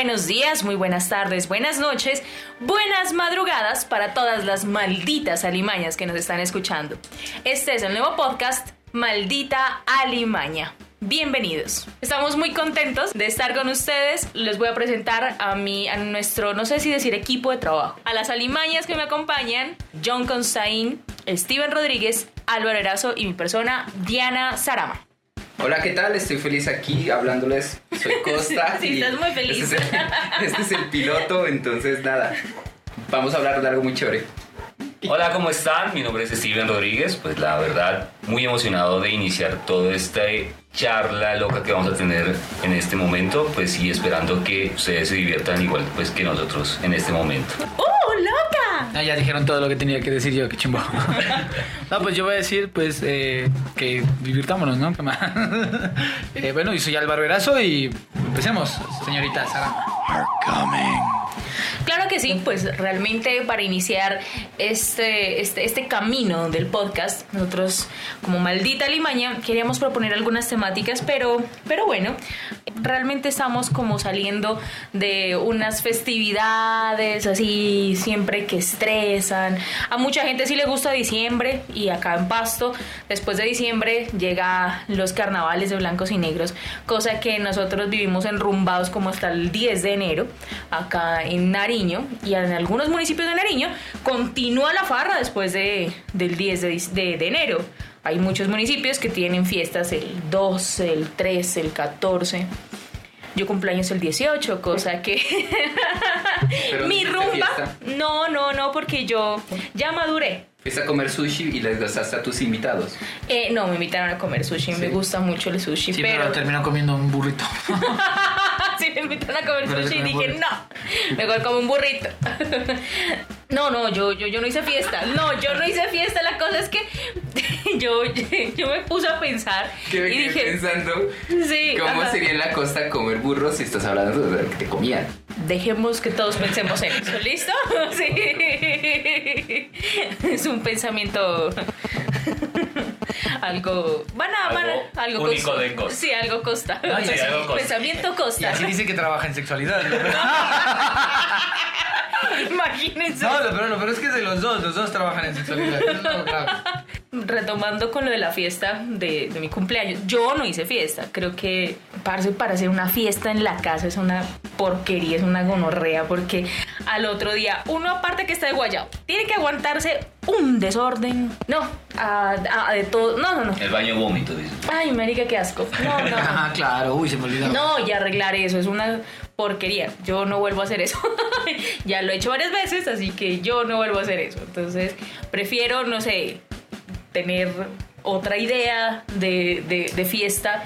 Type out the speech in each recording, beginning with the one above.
buenos días, muy buenas tardes, buenas noches, buenas madrugadas para todas las malditas alimañas que nos están escuchando. Este es el nuevo podcast Maldita Alimaña. Bienvenidos. Estamos muy contentos de estar con ustedes. Les voy a presentar a mi, a nuestro, no sé si decir equipo de trabajo. A las alimañas que me acompañan, John Consain, Steven Rodríguez, Álvaro Erazo y mi persona, Diana Sarama. Hola, ¿qué tal? Estoy feliz aquí hablándoles. Soy Costa. Sí, y estás muy feliz. Este es, el, este es el piloto, entonces nada. Vamos a hablar de algo muy chévere. Hola, ¿cómo están? Mi nombre es Steven Rodríguez. Pues la verdad, muy emocionado de iniciar toda esta charla loca que vamos a tener en este momento. Pues y esperando que ustedes se diviertan igual pues que nosotros en este momento. ¡Oh, loca! Ah, ya dijeron todo lo que tenía que decir yo, qué chimbo. no, pues yo voy a decir, pues, eh, que divirtámonos, ¿no? ¿Qué más? Eh, bueno, y soy Álvaro Erazo y empecemos, señorita Sara. Claro que sí, pues realmente para iniciar este, este, este camino del podcast, nosotros como maldita limaña queríamos proponer algunas temáticas, pero, pero bueno, realmente estamos como saliendo de unas festividades así siempre que estresan. A mucha gente sí le gusta diciembre y acá en Pasto, después de diciembre llega los carnavales de blancos y negros, cosa que nosotros vivimos enrumbados como hasta el 10 de enero, acá en Nariño y en algunos municipios de Nariño continúa la farra después de, del 10 de, de- de enero. Hay muchos municipios que tienen fiestas el 12, el 13, el 14. Yo cumpleaños el 18, cosa que... Pero Mi ¿no hiciste rumba... fiesta? No, no, no, porque yo ya maduré. Fuiste a comer sushi y les gastaste a tus invitados. Eh, no, me invitaron a comer sushi, me Sí. gusta mucho el sushi, Sí, pero, pero... terminó comiendo un burrito. sí, me invitaron a comer sushi y dije, no, mejor como un burrito. no, no, yo, yo, yo no hice fiesta. No, yo no hice fiesta. La cosa es que yo, yo me puse a pensar Que me y dije, pensando sí, cómo ajá. sería en la costa comer burros si estás hablando de lo que te comían. Dejemos que todos pensemos en eso, ¿listo? Sí. Es un pensamiento algo van a van a- Algo algo único costa. de Costa. Sí, algo costa. No, y Sí, algo costa. Pensamiento Y costa. así dice que trabaja en sexualidad. ¿no? Imagínense. No, lo peor, lo peor es que es de los dos, los dos trabajan en sexualidad. Retomando con lo de la fiesta de, de mi cumpleaños, yo no hice fiesta. Creo que parce, para hacer una fiesta en la casa es una porquería, es una gonorrea, porque al otro día, uno aparte que está de guayao, tiene que aguantarse un desorden. No, a- a- de todo. No, no, no. El baño vómito, dice. Ay, marica, qué asco. No, no, no. Ah, claro, uy, se me olvidó. No, y arreglar eso es una porquería. Yo no vuelvo a hacer eso. ya lo he hecho varias veces, así que yo no vuelvo a hacer eso. Entonces, prefiero, no sé, tener otra idea de, de- de fiesta,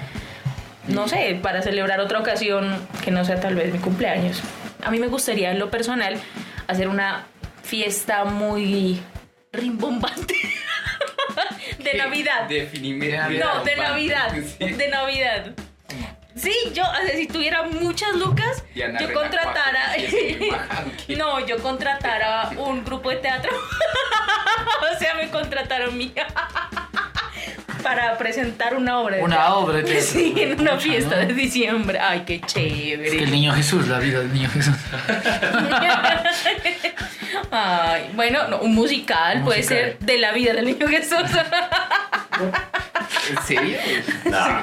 no sé, para celebrar otra ocasión que no sea tal vez mi cumpleaños. A mí me gustaría, en lo personal, hacer una fiesta muy rimbombante. de Navidad. Definime. No, de Navidad. Sí. De Navidad. Sí, yo, o sea, si tuviera muchas lucas, Diana yo contratara. No, yo contratara un grupo de teatro. o sea, me contrataron a mí. Para presentar una obra de Una obra de teatro. Sí, en una fiesta ¿no? de diciembre. Ay, qué Es que el chévere. niño Jesús, la vida del niño Jesús. Ay, bueno, no, un musical Un puede musical. ser de la vida del niño Jesús. ¿En serio? Nah.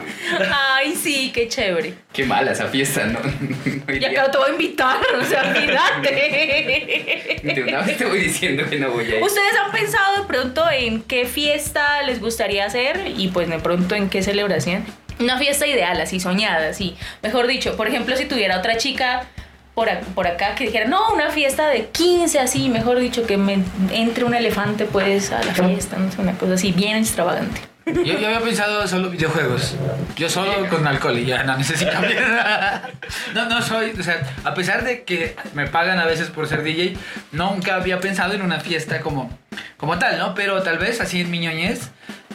Ay, sí, qué chévere. Qué mala esa fiesta, ¿no? No Y iría. acá te voy a invitar, o sea, olvídate. De una vez te voy diciendo que no voy a ir. ¿Ustedes han pensado de pronto en qué fiesta les gustaría hacer y pues de pronto en qué celebración? Una fiesta ideal, así soñada, así. Mejor dicho, por ejemplo, si tuviera otra chica por, por acá que dijera, no, una fiesta de 15, así, mejor dicho, que me entre un elefante pues a la fiesta, no sé, una cosa así bien extravagante. Yo, había pensado solo videojuegos. Yo solo con alcohol y ya no necesito. No, no soy, o sea, a pesar de que me pagan a veces por ser DJ, nunca había pensado en una fiesta como, como tal, ¿no? Pero tal vez así en mi ñoñez,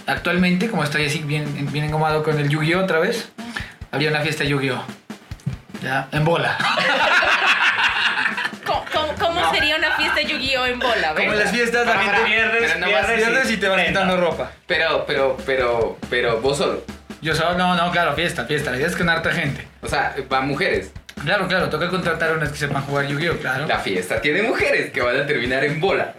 actualmente, como estoy así bien, bien engomado con el Yu-Gi-Oh otra vez, había una fiesta Yu-Gi-Oh. Ya, en bola. ¿Cómo, cómo- cómo sería una fiesta Yu-Gi-Oh en bola? Como en las fiestas la Para, gente para, pierdes, y te vas quitando ropa. Pero, pero, pero, pero vos solo. Yo solo, no, no, claro, fiesta, fiesta. La idea es con harta gente. O sea, van mujeres. Claro, claro, toca contratar a unas que sepan jugar Yu-Gi-Oh, claro. La fiesta tiene mujeres que van a terminar en bola.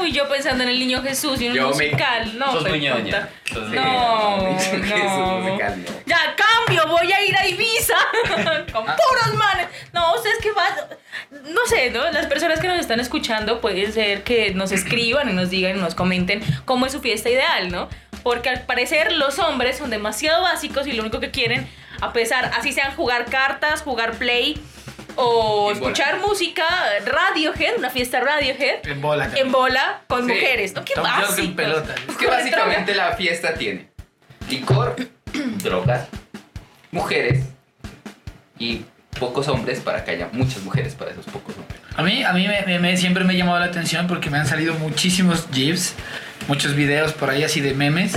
Uy, yo pensando en el niño Jesús y un Yo me- musical. No, Sos puta. Sos- No, no. Jesús musical, no. Ya, cambio, voy a ir a Ibiza con Ah. puros manes. No, ustedes qué más. No sé, ¿no? Las personas que nos están escuchando puede ser que nos escriban y nos digan y nos comenten cómo es su fiesta ideal, ¿no? Porque al parecer los hombres son demasiado básicos y lo único que quieren, a pesar, así sean jugar cartas, jugar play o En bola. escuchar música, Radiohead, una fiesta Radiohead, En bola. en bola con Sí. mujeres, ¿no? Qué pelota. Es que básicamente la fiesta tiene licor, drogas, mujeres y pocos hombres para que haya muchas mujeres para esos pocos hombres. A mí, a mí me, me- me- siempre me ha llamado la atención porque me han salido muchísimos GIFs, muchos videos por ahí así de memes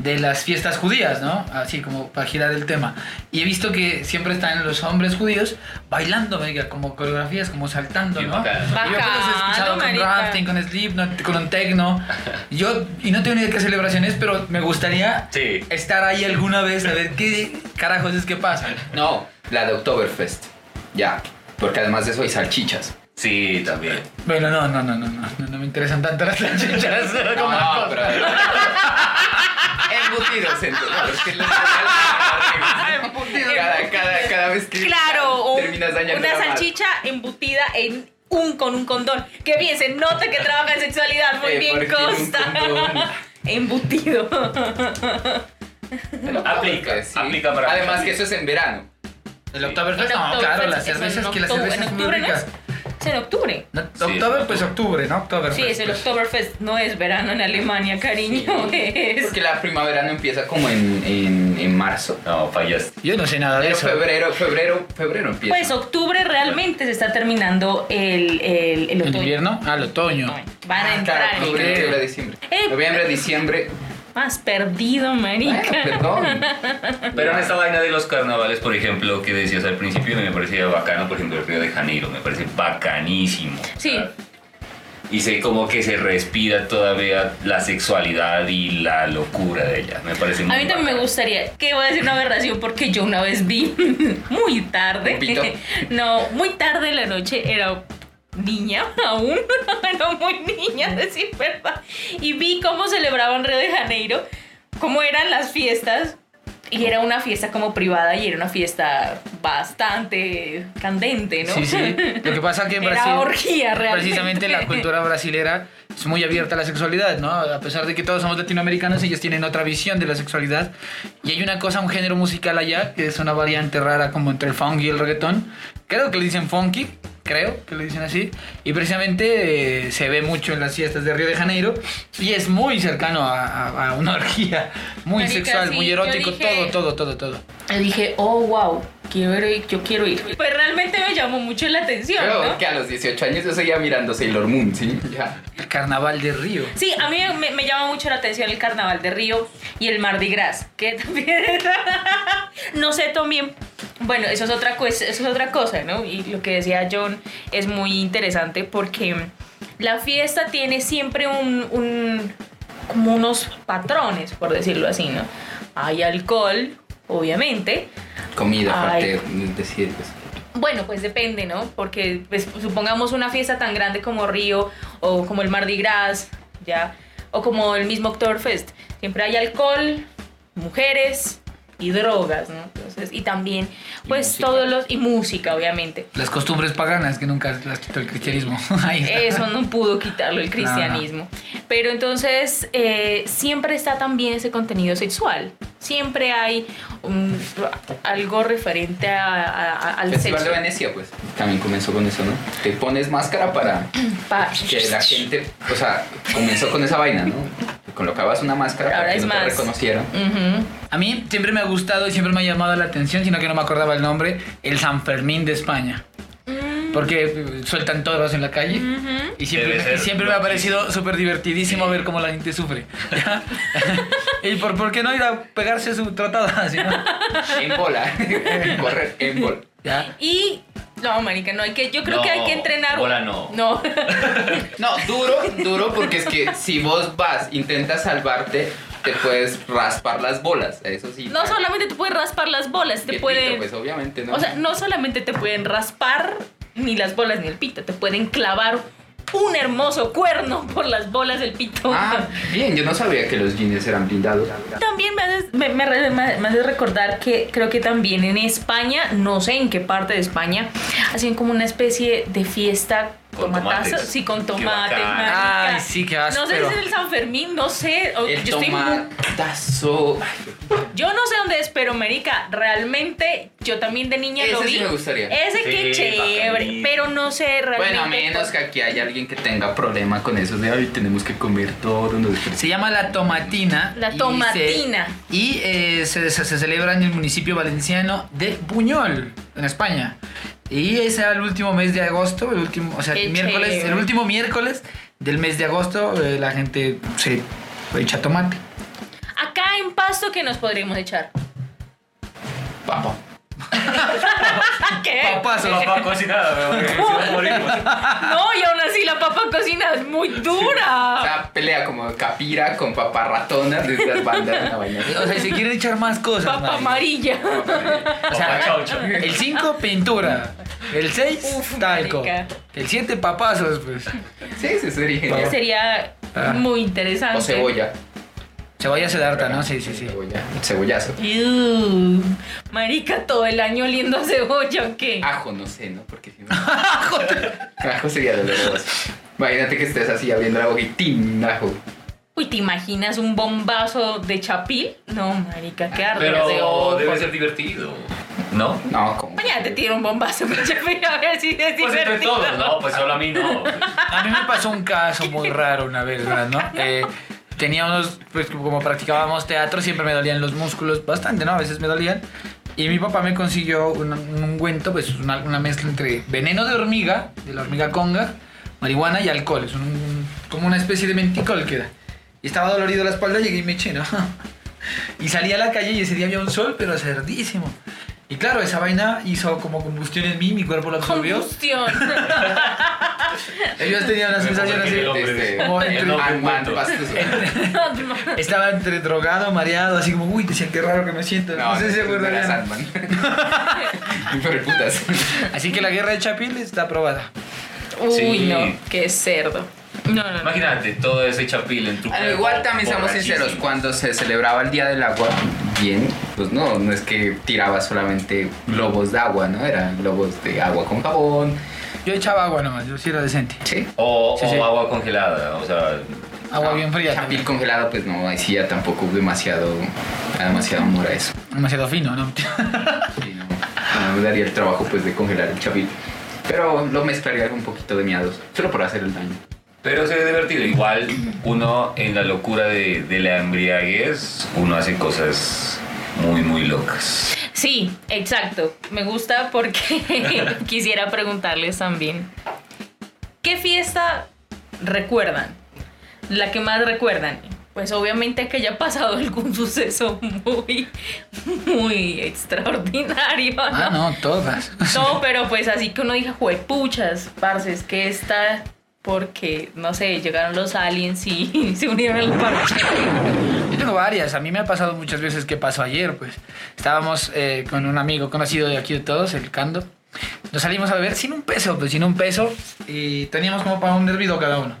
de las fiestas judías, ¿no? Así como para girar el tema. Y he visto que siempre están los hombres judíos bailando, venga, como coreografías, como saltando, ¿no? bacano. Y yo los he escuchado con rafting, con Slipknot, con un techno. Y Yo, y no tengo ni idea de qué celebración es, pero me gustaría Sí. estar ahí alguna vez a ver qué carajos es que pasa. No, la de Oktoberfest. Ya, porque además de eso hay salchichas. Sí, también. Bueno, no, no, no, no, no, no, no me interesan tanto las salchichas. No, como no, las pero... Embutidos, entonces. No, es que los- cada, cada, cada vez que Claro, terminas dañando una salchicha embutida en un con un condón. Que bien, se nota que trabaja en sexualidad. Muy Eh, bien, Costa. Embutido. Aplica, Sí. aplica para Además que eso es en verano. El Oktoberfest, no, octubre, claro, las cervezas, que las cervezas muy octubre, ¿no ricas. Es en octubre. No, Sí, octubre, es pues octubre, ¿no? Oktoberfest. Sí, es el pues. Oktoberfest. No es verano en Alemania, cariño. Es. Porque la primavera no empieza como en, en, en marzo. No, fallaste. Yo no sé nada de Pero eso. febrero, febrero, febrero empieza. Pues octubre realmente se está terminando el, el, el ¿El otoño. invierno? Ah, el otoño. Van a Ah, entrar claro, en octubre, invierno. noviembre, diciembre. Eh. Noviembre, diciembre. Más perdido, marica. Bueno, perdón. Pero en esta vaina de los carnavales, por ejemplo, que decías al principio, me parecía bacano, por ejemplo, el Río de Janeiro, me parece bacanísimo. Sí. Y sé como que se respira todavía la sexualidad y la locura de ella. Me parece muy A mí también me gustaría, que voy a decir una aberración porque yo una vez vi muy tarde, ¿Un pito? no, muy tarde en la noche, era niña aún, era muy niña, a decir verdad, y vi cómo celebraban Río de Janeiro, cómo eran las fiestas, y era una fiesta como privada y era una fiesta bastante candente, ¿no? Sí, sí. Lo que pasa que en Era Brasil. orgía, realmente. Precisamente la cultura brasilera es muy abierta a la sexualidad, ¿no? A pesar de que todos somos latinoamericanos, ellos tienen otra visión de la sexualidad. Y hay una cosa, un género musical allá, que es una variante rara como entre el funk y el reggaetón. Creo que le dicen funky, creo que le dicen así. Y precisamente eh, se ve mucho en las fiestas de Río de Janeiro. Y es muy cercano a, a- a una orgía, muy Marica, sexual, sí, muy erótico, dije- todo, todo, todo, todo. Y dije, oh, wow, quiero ir, yo quiero ir. Pues realmente me llamó mucho la atención, Creo ¿no? que a los 18 años yo seguía mirando Sailor Moon, ¿sí? Ya. El carnaval de Río. Sí, a mí me, me llama mucho la atención el carnaval de Río y el Mardi Gras, que también no sé también. Bueno, eso es otra cosa, eso es otra cosa, ¿no? Y lo que decía John es muy interesante porque la fiesta tiene siempre un, un como unos patrones, por decirlo así, ¿no? Hay alcohol, obviamente. Comida, Ay. parte, es decir, pues, Bueno, pues depende, ¿no? Porque pues, supongamos una fiesta tan grande como Río o como el Mardi Gras, ¿ya? O como el mismo Oktoberfest. Siempre hay alcohol, mujeres y drogas, ¿no? Entonces, y también, pues música. todos los... Y música, obviamente. Las costumbres paganas que nunca las quitó el cristianismo. Eso no pudo quitarlo el cristianismo. Pero entonces eh, siempre está también ese contenido sexual. Siempre hay un- algo referente a- a- a- al Festival sexo. de Venecia, pues, también comenzó con eso, ¿no? Te pones máscara para Pa- que la gente, o sea, comenzó con esa vaina, ¿no? Colocabas una máscara Ahora para que es no te más. reconocieran. Ujú. A mí siempre me ha gustado y siempre me ha llamado la atención, sino que no me acordaba el nombre, el San Fermín de España. Porque sueltan toros en la calle y siempre, me, siempre me ha parecido súper divertidísimo ver cómo la gente sufre. ¿ya? ¿Y por, por qué no ir a pegarse su trotada? así, no? En bola. Correr en bola. ¿Ya? Y no, marica, no hay que yo creo No, que hay que entrenar. bola no. No. No, duro, duro, porque es que si vos vas, intentas salvarte te puedes raspar las bolas, eso sí. No solamente te pueden raspar las bolas, te pueden... Pues obviamente, ¿no? O sea, no solamente te pueden raspar ni las bolas ni el pito, te pueden clavar un hermoso cuerno por las bolas del pito. Ah, bien, yo no sabía que los jeans eran blindados. También me hace, me, me me- me hace recordar que creo que también en España, no sé en qué parte de España, hacían como una especie de fiesta Con tomatazo. tomates. Sí, con tomates. marica. Ay, sí, qué No sé si es el San Fermín, no sé. o- El yo, estoy muy- tomatazo. Yo no sé dónde es, pero Mérica, realmente yo también de niña lo Ese vi. sí me gustaría. Ese que Sí, chévere, bacanito. pero no sé realmente. Bueno, a menos que aquí haya alguien que tenga problema con eso de ay, tenemos que comer todo. No, Se llama la tomatina. La y se- tomatina. Y, eh, se, se- se celebra en el municipio valenciano de Buñol, en España. Y es el último mes de agosto, el último, o sea, Qué el miércoles, chévere. el último miércoles del mes de agosto, eh, la gente se echa tomate. Acá en Pasto, ¿qué nos podríamos echar? Papa. ¿Qué? Papá cocinada, weón, que si no y aún así la papa cocina es muy O dura. sea, pelea como capira con papa ratona desde las bandas de la vaina. O sea, si quieren echar más cosas. Papa amarilla. O sea, Papá chaucho. el 5, pintura. El 6, Uf, talco. marica. El 7, papazos, pues. Sí, ese sería Ese sería Ah. muy interesante. O cebolla. Cebolla se harta, ¿no? Sí, sí, sí. Cebolla. Cebollazo. Iu, marica, todo el año oliendo a cebolla, ¿o qué? Ajo, no sé, ¿no? Porque si no. ajo sería doloroso. Imagínate que estés así abriendo la boca y ¡tin! ajo. Uy, ¿te imaginas un bombazo de chapil? No, marica, qué ardor de Pero ojo. debe ser divertido. ¿No? No, como. Mañana te tiro un bombazo de chapil a ver si es Pues entre divertido. todos, no, pues solo a mí no. A mí me pasó un caso muy raro una vez, ¿verdad? ¿no? Eh, tenía unos, pues como practicábamos teatro, siempre me dolían los músculos bastante, ¿no? A veces me dolían. Y mi papá me consiguió un, un ungüento, pues una, mezcla entre veneno de hormiga, de la hormiga conga, marihuana y alcohol. Es un- como una especie de menticol que era. Y estaba dolorido la espalda, llegué y me eché, ¿no? Y salí a la calle y ese día había un sol, pero cerdísimo. Y claro, esa vaina hizo como combustión en mí, mi cuerpo lo absorbió. Combustión. Ellos tenían una sensación así. Este, Como entre-. Estaba entre drogado, mareado, así como, uy, decía qué raro que me siento. No, No, sé si se acuerdan. Putas. Así que la guerra de Chapil está aprobada. Uy, Sí. no, qué cerdo. No, no, no. Imagínate todo ese chapil en tu Al cuerpo, igual también seamos sinceros, cuando se celebraba el Día del Agua, bien, pues no, no es que tiraba solamente globos de agua, ¿no? Eran globos de agua con jabón. Yo echaba agua nomás, yo sí era decente. Sí. O, Sí, o sí. agua congelada, o sea, Agua No, bien fría. Chapil congelado, pues no, ahí sí ya tampoco demasiado, demasiado amor a eso. Demasiado fino, ¿no? Sí, no, no me daría el trabajo pues de congelar el chapil. Pero lo mezclaría con un poquito de miados, solo por hacer el daño. Pero se ve divertido. Igual uno en la locura de, de la embriaguez, uno hace cosas muy, muy locas. Sí, exacto. Me gusta porque quisiera preguntarles también. ¿Qué fiesta recuerdan? La que más recuerdan. Pues obviamente que haya pasado algún suceso muy, muy extraordinario. ¿no? Ah, no, todas. No, pero pues así que uno diga, juepuchas, parce, es que está porque, no sé, llegaron los aliens y se unieron al parche. Yo tengo varias. A mí me ha pasado muchas veces que pasó ayer, pues. Estábamos eh, con un amigo conocido de aquí de todos, el Cando. Nos salimos a beber sin un peso, pues sin un peso. Y teníamos como para un hervido cada uno.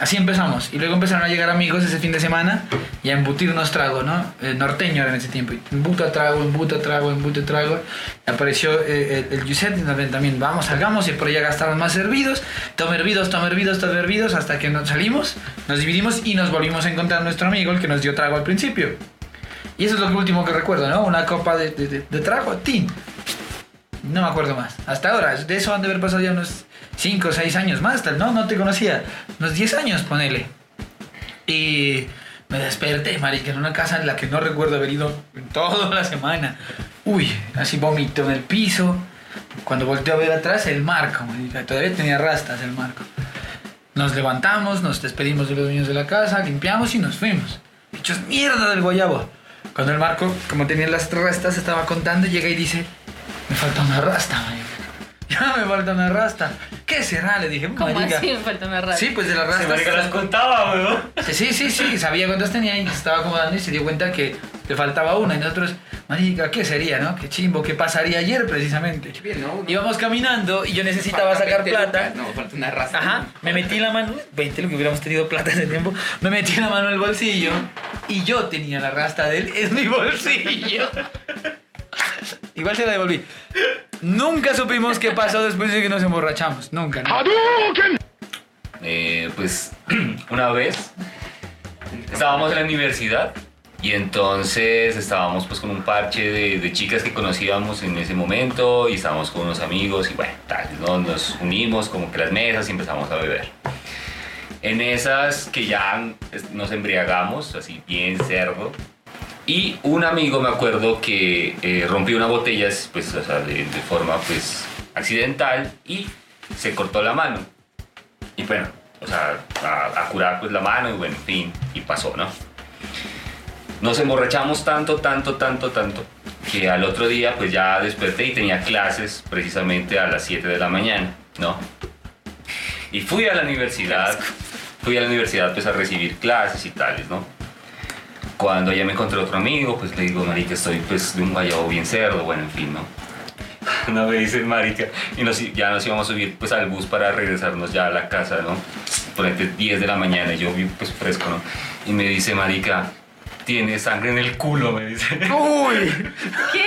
Así empezamos. Y luego empezaron a llegar amigos ese fin de semana y a embutirnos trago, ¿no? El norteño era en ese tiempo. Embuta trago, embuta trago, embuta trago. Y apareció eh, el, el Yuset y nos también, vamos, salgamos. Y por allá gastaron más hervidos. Toma hervidos, toma hervidos, toma hervidos. Hasta que nos salimos, nos dividimos y nos volvimos a encontrar nuestro amigo, el que nos dio trago al principio. Y eso es lo último que recuerdo, ¿no? Una copa de- de trago, tin. No me acuerdo más. Hasta ahora, de eso han de haber pasado ya unos 5 o 6 años más, tal, ¿no? No te conocía. Unos 10 años, ponele. Y me desperté, marica, en una casa en la que no recuerdo haber ido toda la semana. Uy, así vomito en el piso. Cuando volteo a ver atrás, el marco, marica. Todavía tenía rastas el marco. Nos levantamos, nos despedimos de los niños de la casa, limpiamos y nos fuimos. Hechos mierda del guayabo. Cuando el marco, como tenía las rastas, estaba contando, llega y dice, me falta una rasta, marica. Ya me falta una rasta. ¿qué será? Le dije, ¿Cómo marica. así? Me falta una rata. Sí, pues de las Se rastas. marica las contaba, weón. Sí, sí, sí, sí, sabía cuántas tenía y se estaba acomodando y se dio cuenta que le faltaba una. Y nosotros, marica, ¿qué sería, no? Qué chimbo, ¿qué pasaría ayer precisamente? Bien, ¿no? Íbamos caminando y yo necesitaba Falta sacar 20 plata. lucas. No, falta una raza. Ajá, me metí la mano, 20 lo que hubiéramos tenido plata ese tiempo, me metí la mano en el bolsillo y yo tenía la rasta de él en mi bolsillo. Igual se la devolví. Nunca supimos qué pasó después de que nos emborrachamos, nunca. ¿no? Eh, pues una vez estábamos en la universidad y entonces estábamos pues con un parche de, de chicas que conocíamos en ese momento y estábamos con unos amigos y bueno, tal, ¿no? nos unimos como que las mesas y empezamos a beber. En esas que ya nos embriagamos, así bien cerdo, y un amigo me acuerdo que eh, rompió una botella pues, o sea, de, forma pues accidental y se cortó la mano. Y bueno, o sea, a, curar pues la mano y bueno, en fin, y pasó, ¿no? Nos emborrachamos tanto, tanto, tanto, tanto, que al otro día pues ya desperté y tenía clases precisamente a las 7 de la mañana, ¿no? Y fui a la universidad, fui a la universidad pues a recibir clases y tales, ¿no? Cuando ya me encontré otro amigo, pues le digo, marica, estoy pues de un guayabo bien cerdo, bueno, en fin, ¿no? Una vez dice marica, y nos, ya nos íbamos a subir pues al bus para regresarnos ya a la casa, ¿no? Ponete 10 de la mañana, y yo pues fresco, ¿no? Y me dice, marica, tiene sangre en el culo, me dice. ¡Uy! ¿Qué?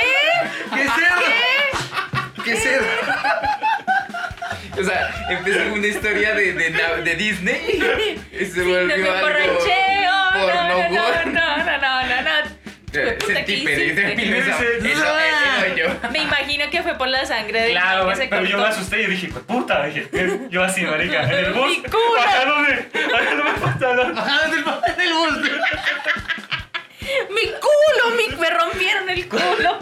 ¿Qué cerdo? ¿Qué cerdo? O sea, empezó una historia de, de, Disney y se Sí, no volvió me algo porno No, no, no, no, no, no, no. Eh, eso, eso yo. Me imagino que fue por la sangre de Claro, que se pero yo me asusté y dije, "Pues puta, dije, yo así, marica, en el bus, Mi culo. bajándome, bajándome el pantalón. Del bus. Mi culo, mi, me rompieron el culo.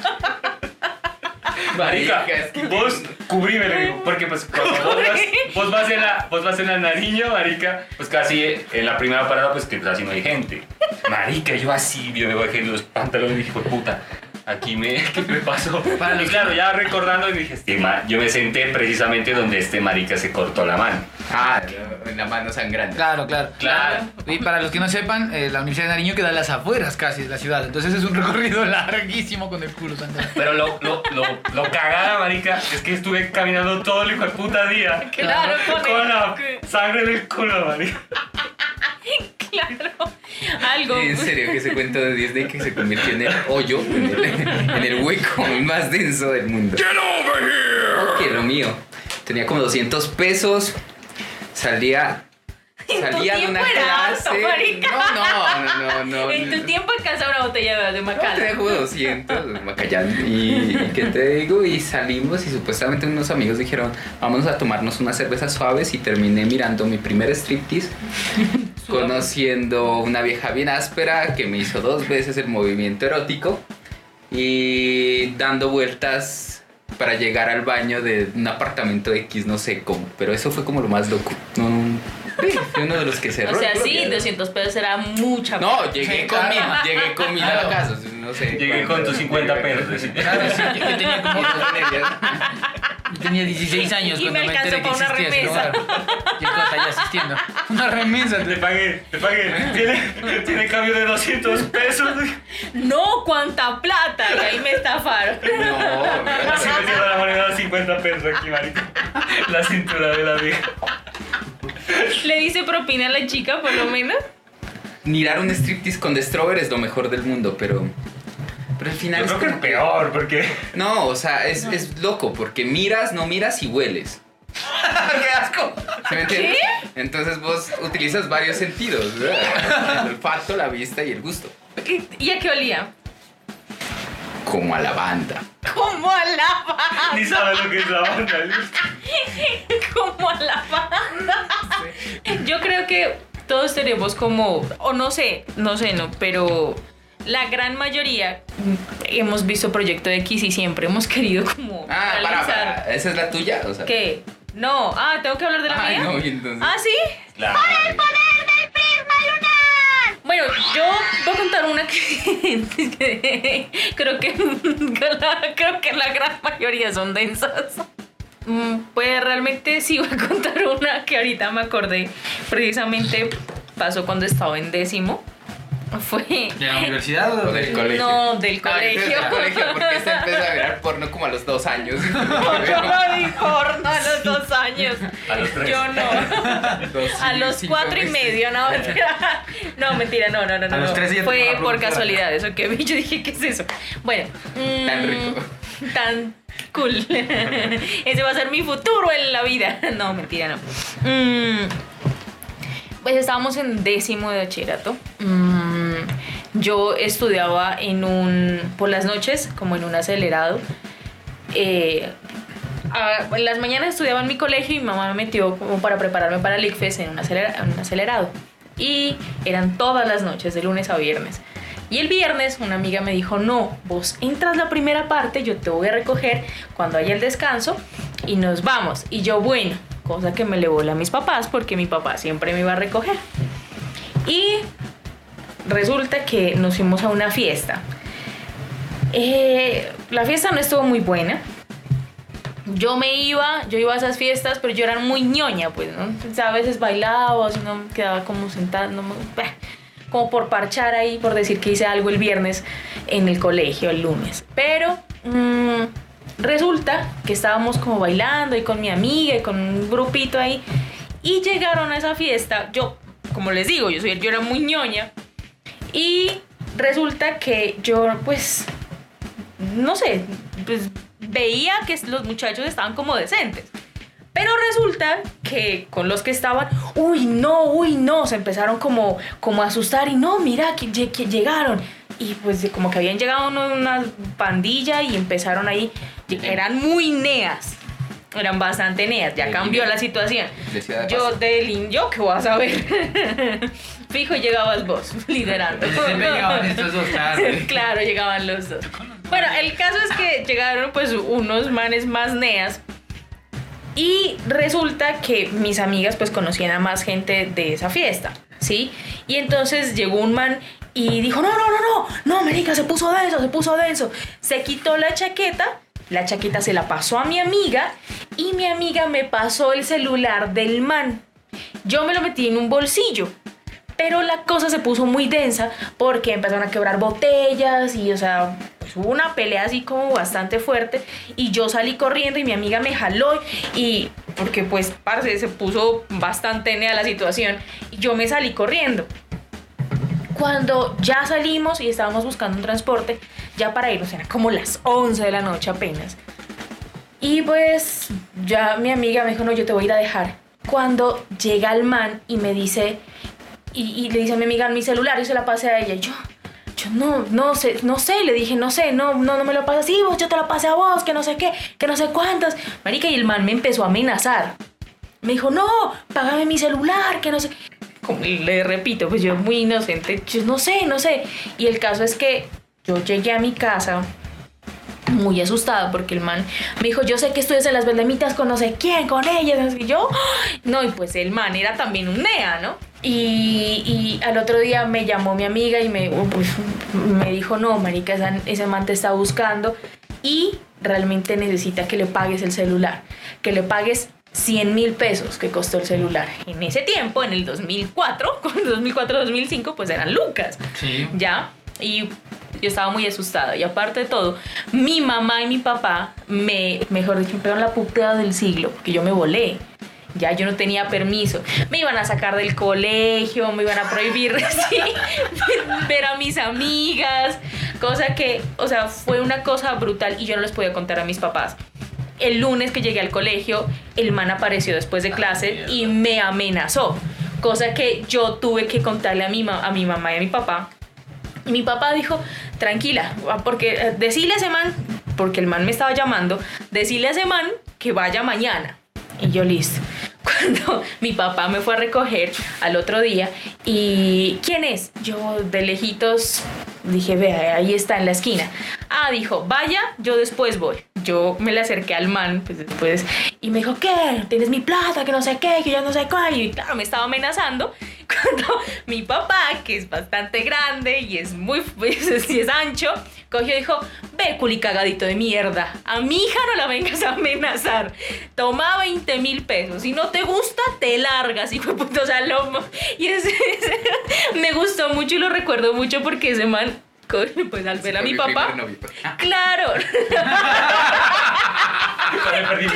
Marica, es que- vos cubrime, le digo, porque pues cuando vos vas, vos vas en la, vos vas en la Nariño, marica, pues casi en la primera parada, pues que casi no hay gente. Marica, yo así, yo me bajé los pantalones y dije, pues puta, aquí me, ¿qué me pasó? Para y claro, ya recordando, y dije, este ma- yo me senté precisamente donde este marica se cortó la mano. Ah, en la mano sangrante. Claro, claro. Claro. Y para los que no sepan, eh, la Universidad de Nariño queda a las afueras casi de la ciudad. Entonces es un recorrido larguísimo con el culo sangrando. Pero lo, lo, lo, lo cagada, marica, es que estuve caminando todo el hijo de puta día. Claro, con Con la el- sangre del culo, marica. Claro. Algo. En serio, que ese cuento de Disney que se convirtió en el hoyo, en el, en el hueco más denso del mundo. Que lo mío. Tenía como 200 pesos. Salía. Salía de una clase. marica. No, no, no, no. no. En tu tiempo alcanza una botella de No, Macallan. tenía como 200, Macallán. Y, y qué te digo, y salimos y supuestamente unos amigos dijeron, vamos a tomarnos unas cervezas suaves y terminé mirando mi primer striptease, conociendo una vieja bien áspera que me hizo dos veces el movimiento erótico y dando vueltas para llegar al baño de un apartamento X, no sé cómo, pero eso fue como lo más loco. No, sí, fue uno de los que cerró. O sea, sí, blog. 200 pesos era mucha No, llegué Sí, con mil, claro. llegué con mil Claro. casos, no sé. Llegué con tus 50 pesos. Claro, sí, yo, tenía como yo tenía 16 años Y cuando me me alcanzó enteré que para una. Y el cosa ya asistiendo. Una remesa. Te pagué, te pagué. Tiene, tiene cambio de 200 pesos. No, cuánta plata. Y ahí me estafaron. No, Así metiendo la moneda de 50 pesos aquí, marica. La cintura de la vieja. Le dice propina a la chica, por lo menos. mirar un striptease con The Strober es lo mejor del mundo, pero. Pero al final Yo es creo que es peor, porque. No, o sea, es, es loco, porque miras, no miras y hueles. ¡Qué asco! ¿Sí me entiendes? Entonces vos utilizas varios sentidos, ¿verdad? El olfato, la vista y el gusto. ¿Y a qué olía? Como a lavanda. Como a la banda. Ni sabe lo que es la banda. Como a la banda. Yo creo que todos tenemos como, o no sé, no sé, no, pero la gran mayoría hemos visto Proyecto X y siempre hemos querido como Ah, para, realizar. para. ¿Esa es la tuya? O sea, ¿Qué? No, ah, tengo que hablar de la Ay, mía. no, y entonces. Ah, sí. Claro. Bueno, yo voy a contar una que creo que la, creo que la gran mayoría son densas. Mm, Puede realmente sí voy a contar una que ahorita me acordé. Precisamente pasó cuando estaba en décimo. Fue. ¿De la universidad o del de- colegio. No, del No, colegio. del colegio, porque se empezó a mirar porno como a los dos años. Yo no vi porno a los dos años. A los tres. Yo no. Dos A los cinco cuatro y medio, no, mentira. No, mentira, no, no, no. no, A los tres Fue por casualidad, eso que vi. Yo dije, ¿qué es eso? Bueno. mm, Tan rico. Tan cool. Ese va a ser mi futuro en la vida. No, mentira, no. Mm, pues estábamos en décimo de bachillerato. Mm, yo estudiaba en un, por las noches, como en un acelerado. Eh, en las mañanas estudiaba en mi colegio y mi mamá me metió como para prepararme para el ICFES en un, acelerado. Y eran todas las noches, de lunes a viernes. Y el viernes una amiga me dijo, no, vos entras la primera parte, yo te voy a recoger cuando haya el descanso y nos vamos. Y yo, bueno, cosa que me le a mis papás porque mi papá siempre me iba a recoger. Y resulta que nos fuimos a una fiesta. Eh, la fiesta no estuvo muy buena. Yo me iba, yo iba a esas fiestas, pero yo era muy ñoña, pues, ¿no? A veces bailaba, o si no, quedaba como sentada, no como por parchar ahí, por decir que hice algo el viernes en el colegio, el lunes. Pero mm, resulta que estábamos como bailando y con mi amiga y con un grupito ahí, y llegaron a esa fiesta, yo, como les digo, yo, soy, yo era muy ñoña, y resulta que yo, pues, no sé, pues veía que los muchachos estaban como decentes. Pero resulta que con los que estaban, uy, no, uy, no, se empezaron como, como a asustar y no, mira, que, lle- que llegaron. Y pues como que habían llegado una pandilla y empezaron ahí, eran muy neas, eran bastante neas, ya cambió la situación. Yo Pasto. de Lin, yo qué voy a saber. Fijo, llegabas vos, liderando. Siempre llegaban estos dos, claro. claro, llegaban los dos. Bueno, el caso es que llegaron pues unos manes más neas y resulta que mis amigas pues conocían a más gente de esa fiesta, ¿sí? Y entonces llegó un man y dijo, no, no, no, no, no, marica, se puso denso, se puso denso. Se quitó la chaqueta, la chaqueta se la pasó a mi amiga y mi amiga me pasó el celular del man. Yo me lo metí en un bolsillo. Pero la cosa se puso muy densa porque empezaron a quebrar botellas y, o sea, pues hubo una pelea así como bastante fuerte y yo salí corriendo y mi amiga me jaló y porque pues, parce, se puso bastante nea la situación y yo me salí corriendo. Cuando ya salimos y estábamos buscando un transporte, ya para irnos, eran como las 11 de la noche apenas. Y pues ya mi amiga me dijo, no, yo te voy a ir a dejar. Cuando llega el man y me dice, y, y le dice a mi amiga mi celular, y se la pasé a ella. Y yo, yo no, no sé, no sé, le dije, no sé, no, no, no me lo pasas. Sí, vos, yo te lo pasé a vos, que no sé qué, que no sé cuántas. Marica, y el man me empezó a amenazar. Me dijo, no, págame mi celular, que no sé. Como le repito, pues yo muy inocente, yo no sé, no sé. Y el caso es que yo llegué a mi casa muy asustada porque el man me dijo, yo sé que estudias en las Beldemitas con no sé quién, con ellas. Y yo, no, y pues el man era también un NEA, ¿no? Y, y al otro día me llamó mi amiga y me, pues, me dijo, no, marica, esa- ese man te está buscando y realmente necesita que le pagues el celular, que le pagues 100 mil pesos que costó el celular. En ese tiempo, en el 2004, con 2004-2005, pues eran lucas. Sí. ¿ya? Y yo estaba muy asustada. Y aparte de todo, mi mamá y mi papá me, mejor dicho, me pegaron la puteada del siglo, porque yo me volé. Ya yo no tenía permiso. Me iban a sacar del colegio, me iban a prohibir sí, ver a mis amigas, cosa que, o sea, fue una cosa brutal y yo no les podía contar a mis papás. El lunes que llegué al colegio, el man apareció después de clase y me amenazó, cosa que yo tuve que contarle a mi, ma- a mi mamá y a mi papá. Y mi papá dijo, tranquila, porque eh, decirle a ese man, porque el man me estaba llamando, decirle a ese man que vaya mañana. Y yo listo. Cuando mi papá me fue a recoger al otro día y ¿quién es? Yo de lejitos dije, vea, ahí está en la esquina. Ah, dijo, vaya, yo después voy. Yo me le acerqué al man, pues después, y me dijo, ¿qué? ¿Tienes mi plata? Que no sé qué, que yo no sé cuál. Y claro, me estaba amenazando. Cuando mi papá, que es bastante grande y es muy, pues, sí es ancho, cogió y dijo, ve culicagadito de mierda, a mi hija no la vengas a amenazar. Toma 20 mil pesos, si no te gusta, te largas, hijo de puto, o sea, lo- Y ese, ese- me gustó mucho y lo recuerdo mucho porque ese man, pues al ver a mi mi papá, claro, Con el perdí mi.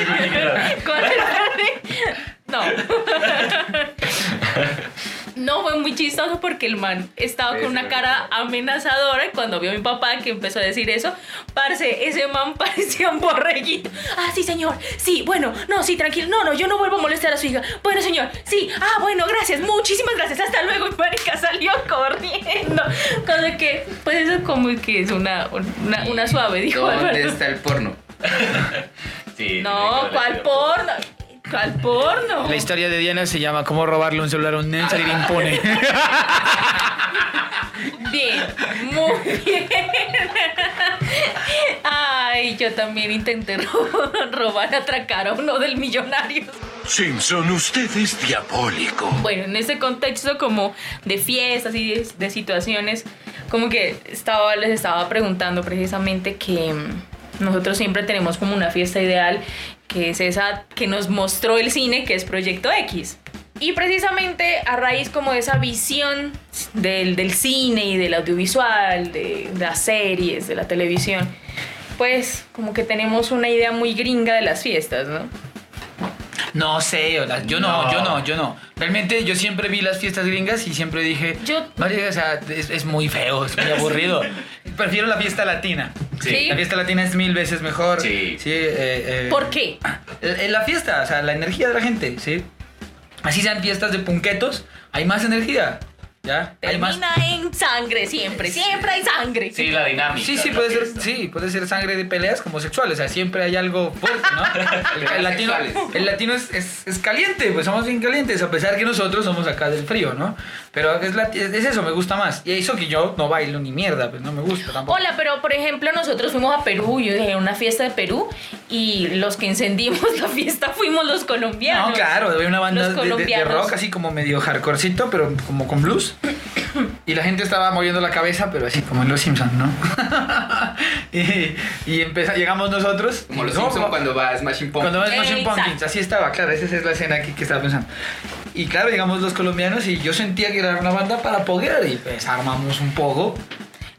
No. No fue muy chistoso porque el man estaba con una cara amenazadora y cuando vio a mi papá que empezó a decir eso, parce, ese man parecía un borreguito. Ah, sí, señor. Sí, bueno, no, sí, tranquilo. No, no, yo no vuelvo a molestar a su hija. Bueno, señor. Sí. Ah, bueno, gracias. Muchísimas gracias. Hasta luego. Y marica salió corriendo. Cosa que, pues eso como que es una, una, una suave, dijo ¿Dónde Álvaro. está el porno? Sí, No, ¿cuál porno? ¿Cuál porno? La historia de Diana se llama Cómo robarle un celular a un nene y salir impune. Bien, muy bien. Ay, yo también intenté ro- robar, atracar a uno del millonario. Simpson, usted es diabólico. Bueno, en ese contexto como de fiestas y de, de situaciones, como que estaba, les estaba preguntando precisamente que nosotros siempre tenemos como una fiesta ideal, que es esa que nos mostró el cine, que es Proyecto X. Y precisamente a raíz como de esa visión del, del cine y del audiovisual, de, de las series, de la televisión, pues como que tenemos una idea muy gringa de las fiestas, ¿no? No sé, sea, yo no, No. yo no, yo no. Realmente yo siempre vi las fiestas gringas y siempre dije, Yo- María, o sea, es, es muy feo, es muy aburrido. Prefiero la fiesta latina. Sí. La fiesta latina es mil veces mejor. Sí. Sí, eh, eh, ¿Por qué? En en la fiesta, o sea, la energía de la gente, ¿sí? Así sean fiestas de punquetos, hay más energía, ¿ya? Termina en sangre siempre, siempre hay sangre. Sí, la dinámica. Sí, sí, puede ser, fiesta. sí, puede ser sangre de peleas como sexuales, o sea, siempre hay algo fuerte, ¿no? El, el latino, Sexuales. el latino es, es, es caliente, pues somos bien calientes, a pesar que nosotros somos acá del frío, ¿no? Pero es, es eso, me gusta más. Y eso que yo no bailo ni mierda, pues no me gusta tampoco. Hola, pero por ejemplo nosotros fuimos a Perú, yo dije una fiesta de Perú y los que encendimos la fiesta fuimos los colombianos. No, claro, había una banda de- de, de colombianos. rock así como medio hardcorecito, pero como con blues. Y la gente estaba moviendo la cabeza, pero así como en Los Simpsons, ¿no? y y empeza- llegamos nosotros. Como los No, Simpsons no, cuando va a Smashing Pumpkins. Cuando ves Smashing Exacto. Pumpkins, así estaba, claro, esa es la escena aquí que estaba pensando. Y claro, llegamos los colombianos y yo sentía que era una banda para poguear y pues armamos un pogo.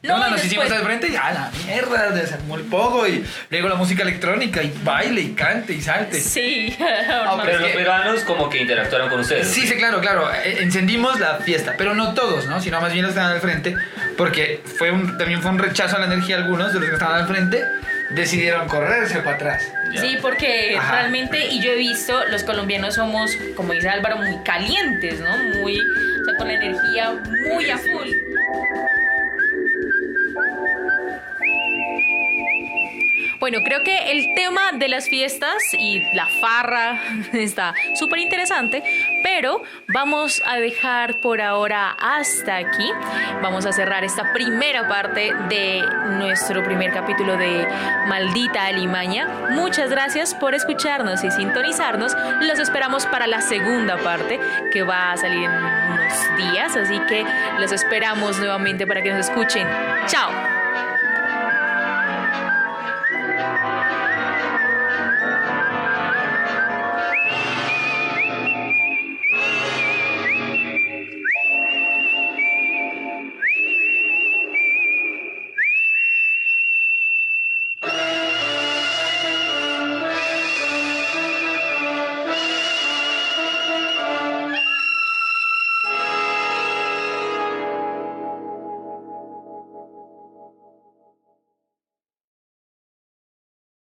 No, No, nos hicimos al frente y a la mierda, desarmó el pogo y luego la música electrónica y baile y cante y salte. Sí. pero los que- peruanos como que interactuaron con ustedes. Sí, sí, claro, claro. Eh, Encendimos la fiesta, pero no todos, ¿no? Sino más bien los que estaban al frente, porque fue un, también fue un rechazo a la energía. Algunos de los que estaban al frente decidieron correrse para atrás. Ya. Sí, porque Ajá. realmente, y yo he visto, los colombianos somos, como dice Álvaro, muy calientes, ¿no? Muy, o sea, con la energía muy a full. Bueno, creo que el tema de las fiestas y la farra está súper interesante, pero vamos a dejar por ahora hasta aquí. Vamos a cerrar esta primera parte de nuestro primer capítulo de Maldita Alimaña. Muchas gracias por escucharnos y sintonizarnos. Los esperamos para la segunda parte que va a salir en unos días, así que los esperamos nuevamente para que nos escuchen. Chao.